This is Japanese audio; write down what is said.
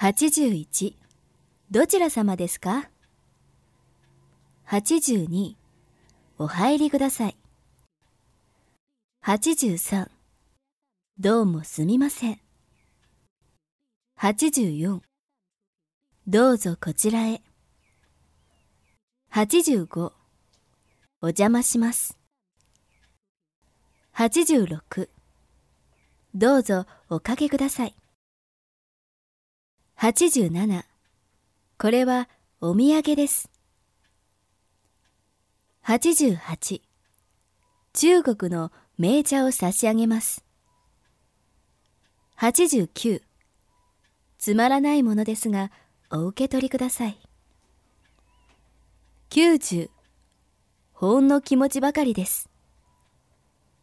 81どちら様ですか ?82 お入りください。83どうもすみません。84どうぞこちらへ。85お邪魔します。86どうぞおかけください。87これはお土産です。88中国の名茶を差し上げます。89つまらないものですがお受け取りください。90ほんの気持ちばかりです。